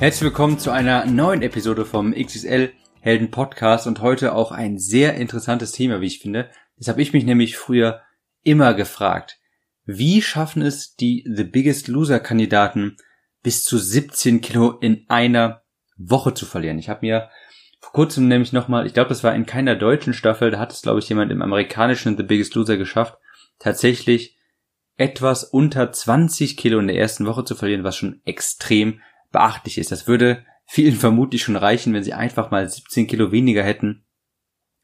Herzlich willkommen zu einer neuen Episode vom XXL Helden Podcast und heute auch ein sehr interessantes Thema, wie ich finde. Das habe ich mich nämlich früher immer gefragt. Wie schaffen es die The Biggest Loser Kandidaten bis zu 17 Kilo in einer Woche zu verlieren? Ich habe mir vor kurzem nämlich nochmal, ich glaube, das war in keiner deutschen Staffel, da hat es, glaube ich, jemand im amerikanischen The Biggest Loser geschafft, tatsächlich etwas unter 20 Kilo in der ersten Woche zu verlieren, was schon extrem beachtlich ist. Das würde vielen vermutlich schon reichen, wenn sie einfach mal 17 Kilo weniger hätten.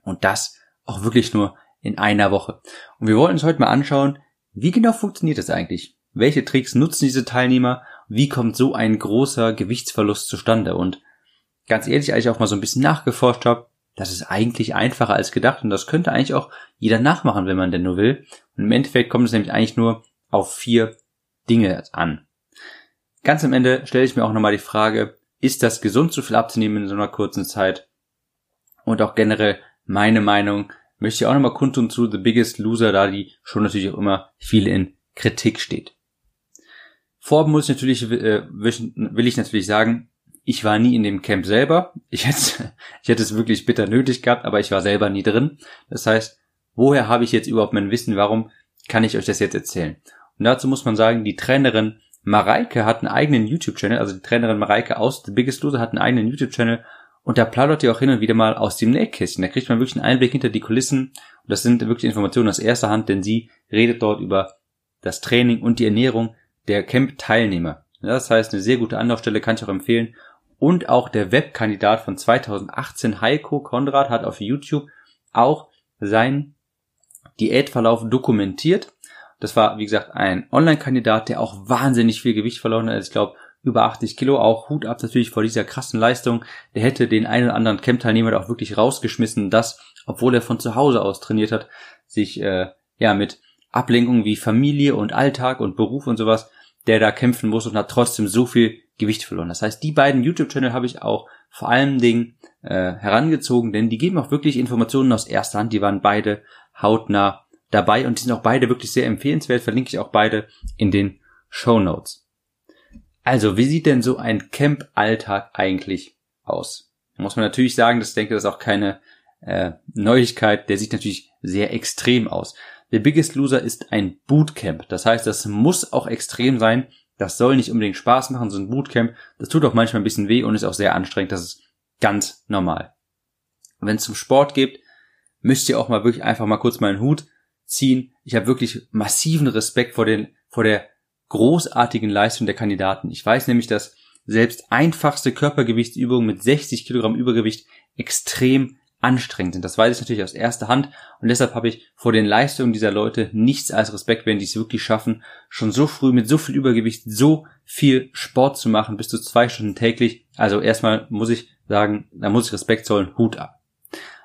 Und das auch wirklich nur in einer Woche. Und wir wollen uns heute mal anschauen, wie genau funktioniert das eigentlich? Welche Tricks nutzen diese Teilnehmer? Wie kommt so ein großer Gewichtsverlust zustande? Und ganz ehrlich, als ich auch mal so ein bisschen nachgeforscht habe, das ist eigentlich einfacher als gedacht und das könnte eigentlich auch jeder nachmachen, wenn man denn nur will. Und im Endeffekt kommt es nämlich eigentlich nur auf vier Dinge an. Ganz am Ende stelle ich mir auch nochmal die Frage, ist das gesund, so viel abzunehmen in so einer kurzen Zeit? Und auch generell meine Meinung möchte ich auch nochmal kundtun zu The Biggest Loser, da die schon natürlich auch immer viel in Kritik steht. Vorab muss ich natürlich, äh, will ich natürlich sagen, ich war nie in dem Camp selber. Ich hätte, ich hätte es wirklich bitter nötig gehabt, aber ich war selber nie drin. Das heißt, woher habe ich jetzt überhaupt mein Wissen? Warum kann ich euch das jetzt erzählen? Und dazu muss man sagen, die Trainerin Mareike hat einen eigenen YouTube-Channel, also die Trainerin Mareike aus The Biggest Loser hat einen eigenen YouTube-Channel und da plaudert ihr auch hin und wieder mal aus dem Nähkästchen. Da kriegt man wirklich einen Einblick hinter die Kulissen und das sind wirklich Informationen aus erster Hand, denn sie redet dort über das Training und die Ernährung der Camp-Teilnehmer. Das heißt, eine sehr gute Anlaufstelle kann ich auch empfehlen. Und auch der Webkandidat von 2018, Heiko Konrad, hat auf YouTube auch sein Diätverlauf dokumentiert das war, wie gesagt, ein Online-Kandidat, der auch wahnsinnig viel Gewicht verloren hat. Ich glaube, über 80 Kilo, auch Hut ab natürlich vor dieser krassen Leistung. Der hätte den einen oder anderen Camp-Teilnehmer auch wirklich rausgeschmissen, das, obwohl er von zu Hause aus trainiert hat, sich äh, ja mit Ablenkungen wie Familie und Alltag und Beruf und sowas, der da kämpfen muss und hat trotzdem so viel Gewicht verloren. Das heißt, die beiden YouTube-Channel habe ich auch vor allen Dingen äh, herangezogen, denn die geben auch wirklich Informationen aus erster Hand. Die waren beide hautnah dabei und die sind auch beide wirklich sehr empfehlenswert, verlinke ich auch beide in den Show Notes. Also, wie sieht denn so ein Camp-Alltag eigentlich aus? Da muss man natürlich sagen, das denke, das ist auch keine äh, Neuigkeit, der sieht natürlich sehr extrem aus. The Biggest Loser ist ein Bootcamp. Das heißt, das muss auch extrem sein. Das soll nicht unbedingt Spaß machen, so ein Bootcamp. Das tut auch manchmal ein bisschen weh und ist auch sehr anstrengend. Das ist ganz normal. Wenn es zum Sport geht, müsst ihr auch mal wirklich einfach mal kurz mal einen Hut ziehen. Ich habe wirklich massiven Respekt vor, den, vor der großartigen Leistung der Kandidaten. Ich weiß nämlich, dass selbst einfachste Körpergewichtsübungen mit 60 Kilogramm Übergewicht extrem anstrengend sind. Das weiß ich natürlich aus erster Hand und deshalb habe ich vor den Leistungen dieser Leute nichts als Respekt, wenn die es wirklich schaffen, schon so früh mit so viel Übergewicht so viel Sport zu machen, bis zu zwei Stunden täglich. Also erstmal muss ich sagen, da muss ich Respekt zollen, Hut ab.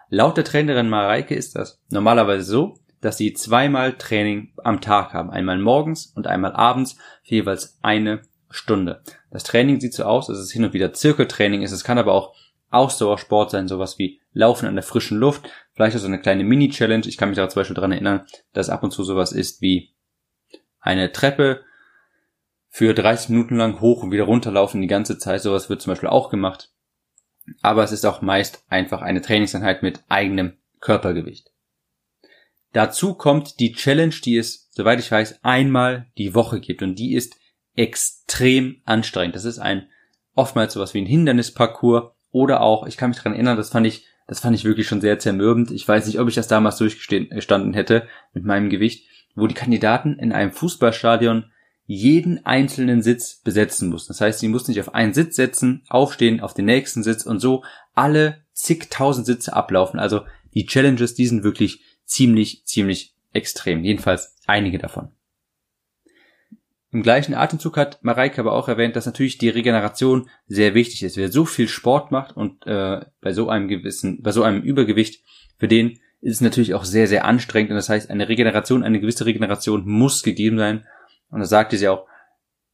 Laut der Trainerin Mareike ist das normalerweise so, dass sie zweimal Training am Tag haben. Einmal morgens und einmal abends für jeweils eine Stunde. Das Training sieht so aus, dass es hin und wieder Zirkeltraining ist. Es kann aber auch Ausdauersport sein, sowas wie Laufen an der frischen Luft. Vielleicht auch so eine kleine Mini-Challenge. Ich kann mich da zum Beispiel dran erinnern, dass ab und zu sowas ist wie eine Treppe für 30 Minuten lang hoch und wieder runterlaufen die ganze Zeit. Sowas wird zum Beispiel auch gemacht. Aber es ist auch meist einfach eine Trainingseinheit mit eigenem Körpergewicht. Dazu kommt die Challenge, die es, soweit ich weiß, einmal die Woche gibt und die ist extrem anstrengend. Das ist ein oftmals sowas wie ein Hindernisparcours oder auch, ich kann mich daran erinnern, das fand ich, das fand ich wirklich schon sehr zermürbend. Ich weiß nicht, ob ich das damals durchgestanden hätte mit meinem Gewicht, wo die Kandidaten in einem Fußballstadion jeden einzelnen Sitz besetzen mussten. Das heißt, sie mussten sich auf einen Sitz setzen, aufstehen, auf den nächsten Sitz und so alle zigtausend Sitze ablaufen. Also die Challenges, die sind wirklich ziemlich, ziemlich extrem. Jedenfalls einige davon. Im gleichen Atemzug hat Mareike aber auch erwähnt, dass natürlich die Regeneration sehr wichtig ist. Wer so viel Sport macht und äh, bei so einem gewissen, bei so einem Übergewicht, für den ist es natürlich auch sehr, sehr anstrengend. Und das heißt, eine Regeneration, eine gewisse Regeneration muss gegeben sein. Und da sagte sie auch,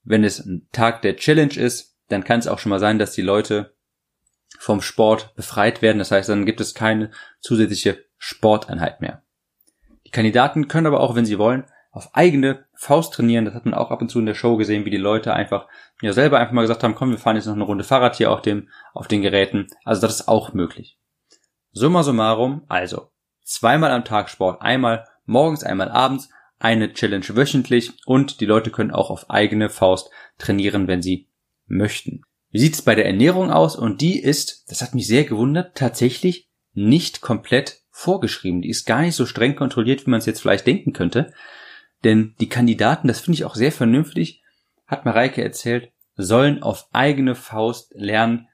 wenn es ein Tag der Challenge ist, dann kann es auch schon mal sein, dass die Leute vom Sport befreit werden. Das heißt, dann gibt es keine zusätzliche Sporteinheit mehr. Kandidaten können aber auch, wenn sie wollen, auf eigene Faust trainieren. Das hat man auch ab und zu in der Show gesehen, wie die Leute einfach ja selber einfach mal gesagt haben, komm, wir fahren jetzt noch eine Runde Fahrrad hier auf dem auf den Geräten. Also das ist auch möglich. Summa summarum, also zweimal am Tag Sport, einmal morgens, einmal abends, eine Challenge wöchentlich und die Leute können auch auf eigene Faust trainieren, wenn sie möchten. Wie sieht es bei der Ernährung aus? Und die ist, das hat mich sehr gewundert, tatsächlich nicht komplett vorgeschrieben. Die ist gar nicht so streng kontrolliert, wie man es jetzt vielleicht denken könnte. Denn die Kandidaten, das finde ich auch sehr vernünftig, hat Mareike erzählt, sollen auf eigene Faust lernen,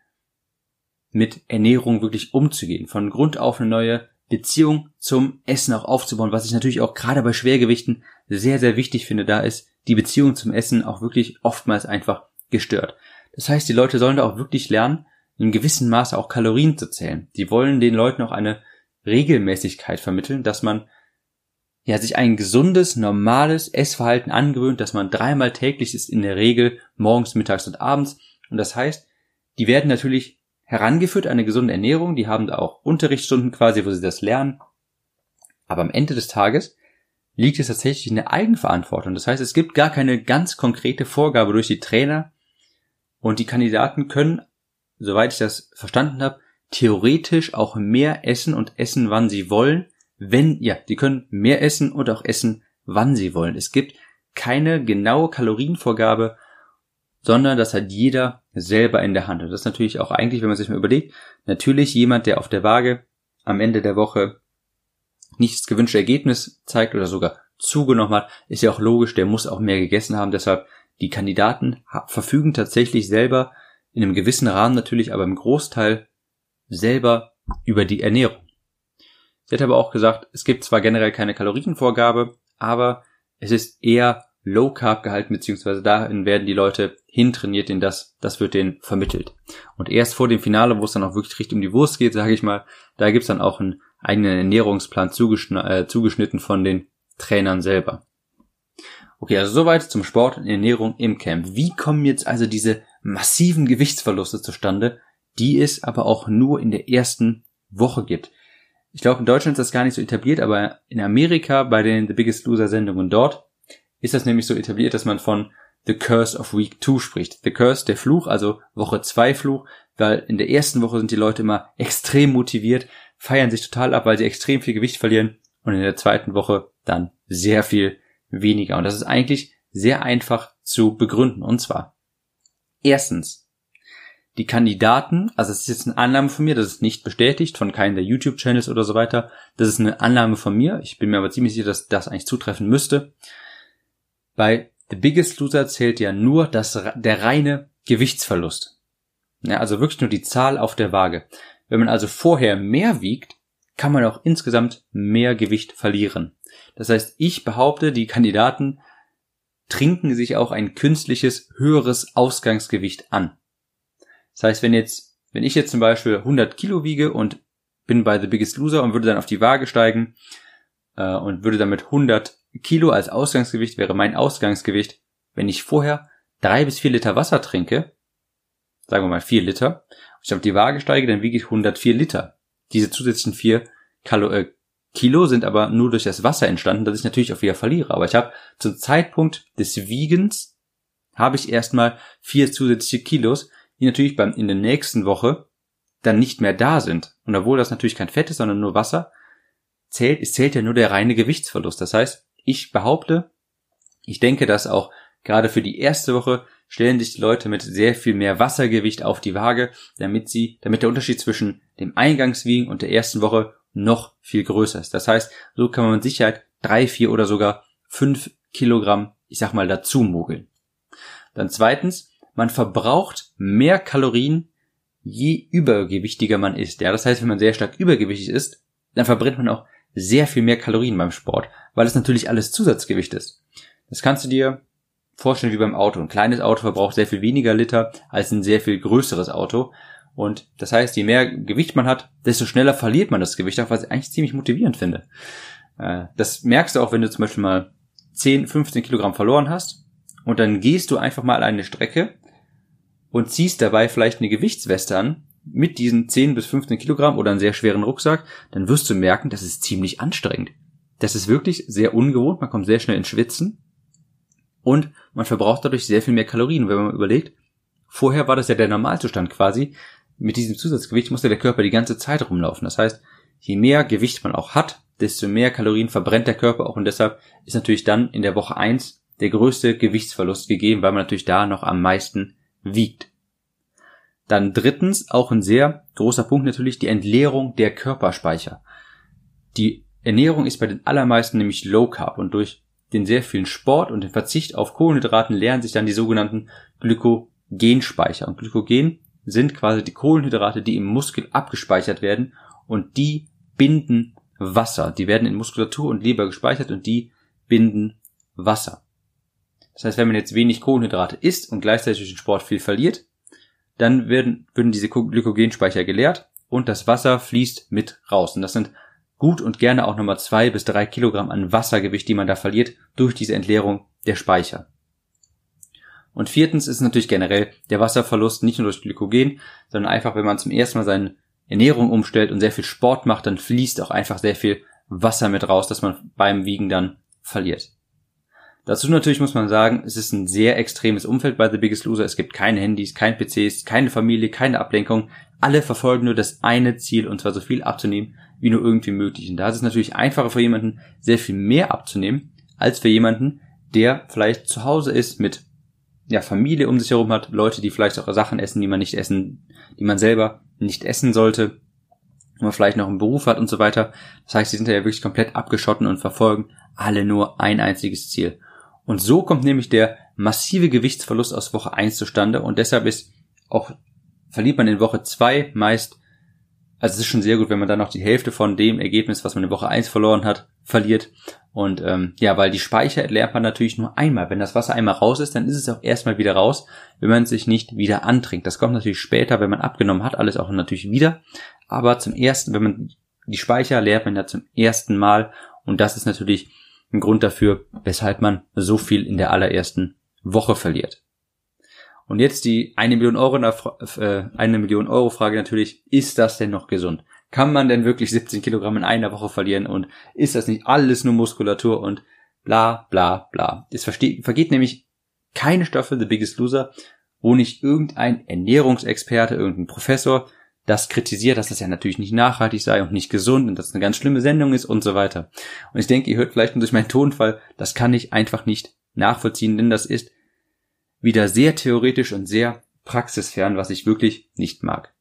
mit Ernährung wirklich umzugehen. Von Grund auf eine neue Beziehung zum Essen auch aufzubauen, was ich natürlich auch gerade bei Schwergewichten sehr, sehr wichtig finde. Da ist die Beziehung zum Essen auch wirklich oftmals einfach gestört. Das heißt, die Leute sollen da auch wirklich lernen, in gewissem Maße auch Kalorien zu zählen. Die wollen den Leuten auch eine Regelmäßigkeit vermitteln, dass man ja, sich ein gesundes, normales Essverhalten angewöhnt, dass man dreimal täglich ist in der Regel, morgens, mittags und abends. Und das heißt, die werden natürlich herangeführt an eine gesunde Ernährung, die haben da auch Unterrichtsstunden quasi, wo sie das lernen. Aber am Ende des Tages liegt es tatsächlich in der Eigenverantwortung. Das heißt, es gibt gar keine ganz konkrete Vorgabe durch die Trainer und die Kandidaten können, soweit ich das verstanden habe, theoretisch auch mehr essen und essen, wann sie wollen, wenn, ja, die können mehr essen und auch essen, wann sie wollen. Es gibt keine genaue Kalorienvorgabe, sondern das hat jeder selber in der Hand. Und das ist natürlich auch eigentlich, wenn man sich mal überlegt, natürlich jemand, der auf der Waage am Ende der Woche nicht das gewünschte Ergebnis zeigt oder sogar zugenommen hat, ist ja auch logisch, der muss auch mehr gegessen haben. Deshalb die Kandidaten verfügen tatsächlich selber in einem gewissen Rahmen natürlich, aber im Großteil selber über die Ernährung. Sie hat aber auch gesagt, es gibt zwar generell keine Kalorienvorgabe, aber es ist eher Low Carb gehalten, beziehungsweise dahin werden die Leute hintrainiert, denn das, das wird denen vermittelt. Und erst vor dem Finale, wo es dann auch wirklich richtig um die Wurst geht, sage ich mal, da gibt's dann auch einen eigenen Ernährungsplan zugeschn äh, zugeschnitten von den Trainern selber. Okay, also soweit zum Sport und Ernährung im Camp. Wie kommen jetzt also diese massiven Gewichtsverluste zustande, die es aber auch nur in der ersten Woche gibt? Ich glaube, in Deutschland ist das gar nicht so etabliert, aber in Amerika bei den The Biggest Loser Sendungen dort ist das nämlich so etabliert, dass man von The Curse of Week 2 spricht. The Curse, der Fluch, also Woche 2 Fluch, weil in der ersten Woche sind die Leute immer extrem motiviert, feiern sich total ab, weil sie extrem viel Gewicht verlieren und in der zweiten Woche dann sehr viel weniger. Und das ist eigentlich sehr einfach zu begründen. Und zwar, erstens, die Kandidaten, also es ist jetzt eine Annahme von mir, das ist nicht bestätigt von keinem der YouTube-Channels oder so weiter. Das ist eine Annahme von mir. Ich bin mir aber ziemlich sicher, dass das eigentlich zutreffen müsste. Bei The Biggest Loser zählt ja nur das, der reine Gewichtsverlust. Ja, also wirklich nur die Zahl auf der Waage. Wenn man also vorher mehr wiegt, kann man auch insgesamt mehr Gewicht verlieren. Das heißt, ich behaupte, die Kandidaten trinken sich auch ein künstliches höheres Ausgangsgewicht an. Das heißt, wenn jetzt, wenn ich jetzt zum Beispiel 100 Kilo wiege und bin bei The Biggest Loser und würde dann auf die Waage steigen äh, und würde damit 100 Kilo als Ausgangsgewicht wäre mein Ausgangsgewicht, wenn ich vorher drei bis vier Liter Wasser trinke, sagen wir mal vier Liter, und ich auf die Waage steige, dann wiege ich 104 Liter. Diese zusätzlichen vier Kalo äh, Kilo sind aber nur durch das Wasser entstanden, dass ich natürlich auch wieder verliere. Aber ich habe zum Zeitpunkt des Wiegens habe ich erstmal vier zusätzliche Kilos, die natürlich beim, in der nächsten Woche dann nicht mehr da sind. Und obwohl das natürlich kein Fett ist, sondern nur Wasser, zählt, es zählt ja nur der reine Gewichtsverlust. Das heißt, ich behaupte, ich denke, dass auch gerade für die erste Woche stellen sich die Leute mit sehr viel mehr Wassergewicht auf die Waage, damit sie, damit der Unterschied zwischen dem Eingangswiegen und der ersten Woche noch viel größer ist. Das heißt, so kann man mit Sicherheit drei, vier oder sogar fünf Kilogramm, ich sag mal, dazu mogeln. Dann zweitens, man verbraucht mehr Kalorien, je übergewichtiger man ist. Ja, das heißt, wenn man sehr stark übergewichtig ist, dann verbrennt man auch sehr viel mehr Kalorien beim Sport, weil es natürlich alles Zusatzgewicht ist. Das kannst du dir vorstellen wie beim Auto. Ein kleines Auto verbraucht sehr viel weniger Liter als ein sehr viel größeres Auto. Und das heißt, je mehr Gewicht man hat, desto schneller verliert man das Gewicht, auch was ich eigentlich ziemlich motivierend finde. Äh, das merkst du auch, wenn du zum Beispiel mal 10, 15 Kilogramm verloren hast und dann gehst du einfach mal eine Strecke und ziehst dabei vielleicht eine Gewichtsweste an mit diesen 10 bis 15 Kilogramm oder einen sehr schweren Rucksack, dann wirst du merken, das ist ziemlich anstrengend. Das ist wirklich sehr ungewohnt, man kommt sehr schnell ins Schwitzen und man verbraucht dadurch sehr viel mehr Kalorien. wenn man überlegt, vorher war das ja der Normalzustand quasi, mit diesem Zusatzgewicht musste der Körper die ganze Zeit rumlaufen. Das heißt, je mehr Gewicht man auch hat, desto mehr Kalorien verbrennt der Körper auch und deshalb ist natürlich dann in der Woche eins der größte Gewichtsverlust gegeben, weil man natürlich da noch am meisten wiegt. Dann drittens, auch ein sehr großer Punkt natürlich, die Entleerung der Körperspeicher. Die Ernährung ist bei den allermeisten nämlich Low Carb und durch den sehr vielen Sport und den Verzicht auf Kohlenhydraten leeren sich dann die sogenannten Glykogenspeicher. Und Glykogen sind quasi die Kohlenhydrate, die im Muskel abgespeichert werden und die binden Wasser. Die werden in Muskulatur und Leber gespeichert und die binden Wasser. Das heißt, wenn man jetzt wenig Kohlenhydrate isst und gleichzeitig durch den Sport viel verliert, dann werden, würden diese Glykogenspeicher geleert und das Wasser fließt mit raus. Und das sind gut und gerne auch nochmal zwei bis drei Kilogramm an Wassergewicht, die man da verliert durch diese Entleerung der Speicher. Und viertens ist natürlich generell der Wasserverlust nicht nur durch Glykogen, sondern einfach, wenn man zum ersten Mal seine Ernährung umstellt und sehr viel Sport macht, dann fließt auch einfach sehr viel Wasser mit raus, das man beim Wiegen dann verliert. Dazu natürlich muss man sagen, es ist ein sehr extremes Umfeld bei The Biggest Loser. Es gibt keine Handys, kein PCs, keine Familie, keine Ablenkung. Alle verfolgen nur das eine Ziel, und zwar so viel abzunehmen, wie nur irgendwie möglich. Und da ist es natürlich einfacher für jemanden, sehr viel mehr abzunehmen, als für jemanden, der vielleicht zu Hause ist mit ja, Familie um sich herum hat, Leute, die vielleicht auch Sachen essen, die man nicht essen, die man selber nicht essen sollte, wo man vielleicht noch einen Beruf hat und so weiter. Das heißt, sie sind ja wirklich komplett abgeschotten und verfolgen alle nur ein einziges Ziel. Und so kommt nämlich der massive Gewichtsverlust aus Woche 1 zustande und deshalb ist auch verliert man in Woche 2 meist also es ist schon sehr gut, wenn man dann noch die Hälfte von dem Ergebnis, was man in Woche 1 verloren hat, verliert. Und ähm, ja, weil die Speicher entleert man natürlich nur einmal. Wenn das Wasser einmal raus ist, dann ist es auch erstmal wieder raus, wenn man sich nicht wieder antrinkt. Das kommt natürlich später, wenn man abgenommen hat, alles auch natürlich wieder. Aber zum ersten, wenn man die Speicher leert man ja zum ersten Mal. Und das ist natürlich ein Grund dafür, weshalb man so viel in der allerersten Woche verliert. Und jetzt die eine Million Euro, äh, eine Million Euro Frage natürlich, ist das denn noch gesund? Kann man denn wirklich 17 Kilogramm in einer Woche verlieren und ist das nicht alles nur Muskulatur und bla bla bla. Es vergeht nämlich keine Staffel The Biggest Loser, wo nicht irgendein Ernährungsexperte, irgendein Professor das kritisiert, dass das ja natürlich nicht nachhaltig sei und nicht gesund und dass es eine ganz schlimme Sendung ist und so weiter. Und ich denke, ihr hört vielleicht nur durch meinen Tonfall, das kann ich einfach nicht nachvollziehen, denn das ist wieder sehr theoretisch und sehr praxisfern, was ich wirklich nicht mag.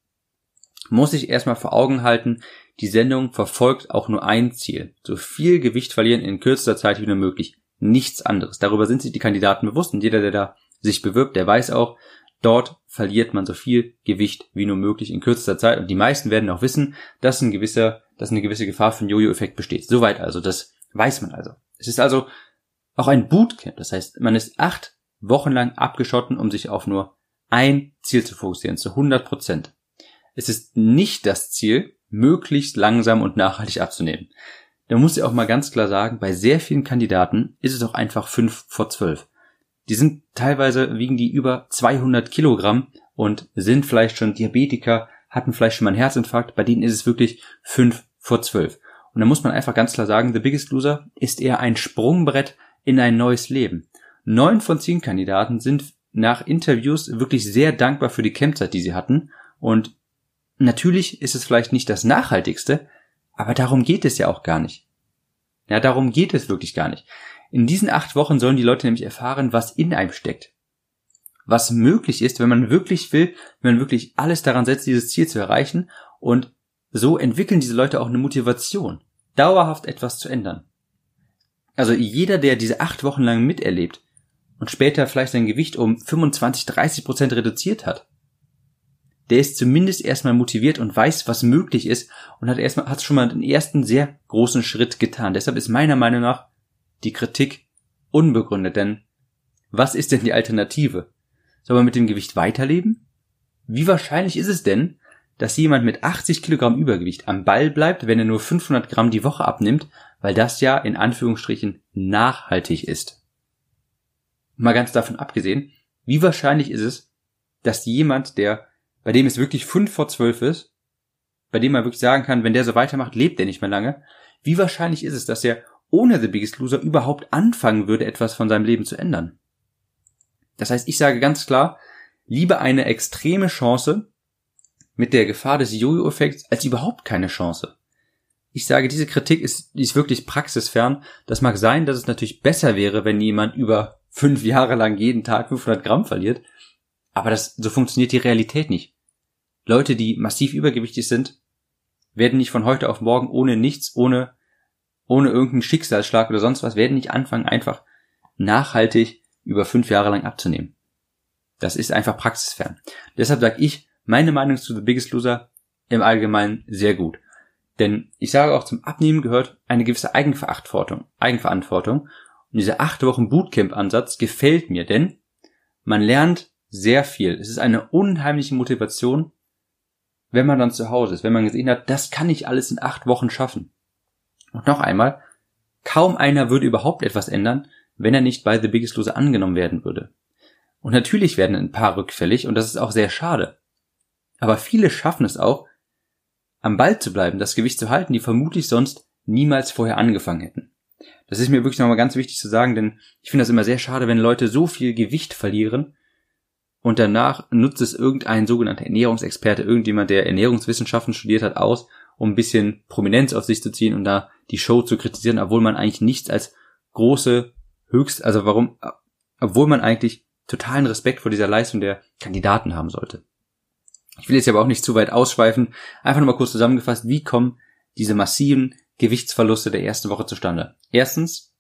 Muss ich erstmal vor Augen halten, die Sendung verfolgt auch nur ein Ziel. So viel Gewicht verlieren in kürzester Zeit wie nur möglich. Nichts anderes. Darüber sind sich die Kandidaten bewusst und jeder, der da sich bewirbt, der weiß auch, dort verliert man so viel Gewicht wie nur möglich in kürzester Zeit und die meisten werden auch wissen, dass ein gewisser, dass eine gewisse Gefahr für einen Jojo-Effekt besteht. Soweit also, das weiß man also. Es ist also auch ein Bootcamp. Das heißt, man ist acht wochenlang abgeschotten, um sich auf nur ein Ziel zu fokussieren, zu 100 Prozent. Es ist nicht das Ziel, möglichst langsam und nachhaltig abzunehmen. Da muss ich auch mal ganz klar sagen, bei sehr vielen Kandidaten ist es auch einfach 5 vor 12. Die sind teilweise, wiegen die über 200 Kilogramm und sind vielleicht schon Diabetiker, hatten vielleicht schon mal einen Herzinfarkt, bei denen ist es wirklich 5 vor 12. Und da muss man einfach ganz klar sagen, The Biggest Loser ist eher ein Sprungbrett in ein neues Leben. Neun von zehn Kandidaten sind nach Interviews wirklich sehr dankbar für die Campzeit, die sie hatten. Und natürlich ist es vielleicht nicht das Nachhaltigste, aber darum geht es ja auch gar nicht. Ja, darum geht es wirklich gar nicht. In diesen acht Wochen sollen die Leute nämlich erfahren, was in einem steckt. Was möglich ist, wenn man wirklich will, wenn man wirklich alles daran setzt, dieses Ziel zu erreichen. Und so entwickeln diese Leute auch eine Motivation, dauerhaft etwas zu ändern. Also jeder, der diese acht Wochen lang miterlebt, und später vielleicht sein Gewicht um 25, 30 Prozent reduziert hat, der ist zumindest erstmal motiviert und weiß, was möglich ist und hat erstmal, hat schon mal den ersten sehr großen Schritt getan. Deshalb ist meiner Meinung nach die Kritik unbegründet, denn was ist denn die Alternative? Soll man mit dem Gewicht weiterleben? Wie wahrscheinlich ist es denn, dass jemand mit 80 Kilogramm Übergewicht am Ball bleibt, wenn er nur 500 Gramm die Woche abnimmt, weil das ja in Anführungsstrichen nachhaltig ist? Mal ganz davon abgesehen, wie wahrscheinlich ist es, dass jemand, der, bei dem es wirklich 5 vor 12 ist, bei dem man wirklich sagen kann, wenn der so weitermacht, lebt er nicht mehr lange, wie wahrscheinlich ist es, dass er ohne The Biggest Loser überhaupt anfangen würde, etwas von seinem Leben zu ändern? Das heißt, ich sage ganz klar, lieber eine extreme Chance mit der Gefahr des Jojo-Effekts als überhaupt keine Chance. Ich sage, diese Kritik ist, ist wirklich praxisfern. Das mag sein, dass es natürlich besser wäre, wenn jemand über fünf Jahre lang jeden Tag 500 Gramm verliert. Aber das, so funktioniert die Realität nicht. Leute, die massiv übergewichtig sind, werden nicht von heute auf morgen ohne nichts, ohne, ohne irgendeinen Schicksalsschlag oder sonst was, werden nicht anfangen, einfach nachhaltig über fünf Jahre lang abzunehmen. Das ist einfach praxisfern. Deshalb sage ich, meine Meinung zu The Biggest Loser im Allgemeinen sehr gut. Denn ich sage auch, zum Abnehmen gehört eine gewisse Eigenverantwortung. Eigenverantwortung. Und dieser acht Wochen Bootcamp-Ansatz gefällt mir, denn man lernt sehr viel. Es ist eine unheimliche Motivation, wenn man dann zu Hause ist, wenn man gesehen hat, das kann ich alles in acht Wochen schaffen. Und noch einmal, kaum einer würde überhaupt etwas ändern, wenn er nicht bei The Biggest Loser angenommen werden würde. Und natürlich werden ein paar rückfällig und das ist auch sehr schade. Aber viele schaffen es auch, am Ball zu bleiben, das Gewicht zu halten, die vermutlich sonst niemals vorher angefangen hätten. Das ist mir wirklich nochmal ganz wichtig zu sagen, denn ich finde das immer sehr schade, wenn Leute so viel Gewicht verlieren und danach nutzt es irgendein sogenannter Ernährungsexperte, irgendjemand, der Ernährungswissenschaften studiert hat, aus, um ein bisschen Prominenz auf sich zu ziehen und da die Show zu kritisieren, obwohl man eigentlich nichts als große höchst, also warum, obwohl man eigentlich totalen Respekt vor dieser Leistung der Kandidaten haben sollte. Ich will jetzt aber auch nicht zu weit ausschweifen. Einfach nochmal kurz zusammengefasst, wie kommen diese massiven Gewichtsverluste der ersten Woche zustande? Erstens,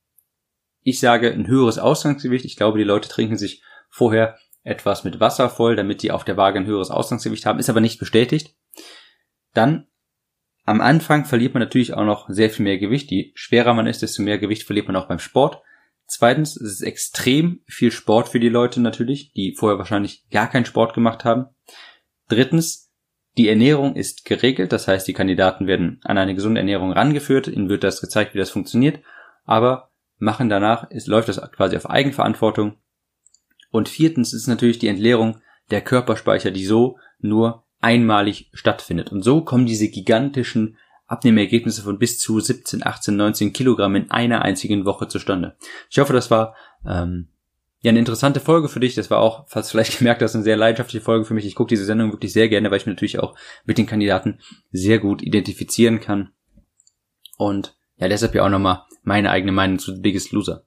ich sage ein höheres Ausgangsgewicht. Ich glaube, die Leute trinken sich vorher etwas mit Wasser voll, damit die auf der Waage ein höheres Ausgangsgewicht haben, ist aber nicht bestätigt. Dann am Anfang verliert man natürlich auch noch sehr viel mehr Gewicht. Je schwerer man ist, desto mehr Gewicht verliert man auch beim Sport. Zweitens es ist extrem viel Sport für die Leute natürlich, die vorher wahrscheinlich gar keinen Sport gemacht haben. Drittens, die Ernährung ist geregelt, das heißt, die Kandidaten werden an eine gesunde Ernährung rangeführt, ihnen wird das gezeigt, wie das funktioniert, aber machen danach, es läuft das quasi auf Eigenverantwortung. Und viertens ist natürlich die Entleerung der Körperspeicher, die so nur einmalig stattfindet. Und so kommen diese gigantischen Abnehmergebnisse von bis zu 17, 18, 19 Kilogramm in einer einzigen Woche zustande. Ich hoffe, das war ähm, ja eine interessante Folge für dich. Das war auch, falls du vielleicht gemerkt hast, eine sehr leidenschaftliche Folge für mich. Ich gucke diese Sendung wirklich sehr gerne, weil ich mich natürlich auch mit den Kandidaten sehr gut identifizieren kann. Und ja, deshalb ja auch nochmal meine eigene Meinung zu The Biggest Loser.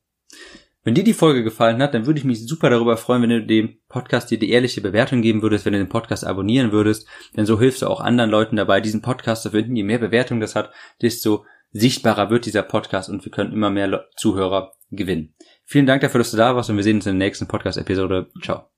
Wenn dir die Folge gefallen hat, dann würde ich mich super darüber freuen, wenn du dem Podcast dir die ehrliche Bewertung geben würdest, wenn du den Podcast abonnieren würdest, denn so hilfst du auch anderen Leuten dabei, diesen Podcast zu finden. Je mehr Bewertung das hat, desto sichtbarer wird dieser Podcast und wir können immer mehr Zuhörer gewinnen. Vielen Dank dafür, dass du da warst und wir sehen uns in der nächsten Podcast-Episode. Ciao.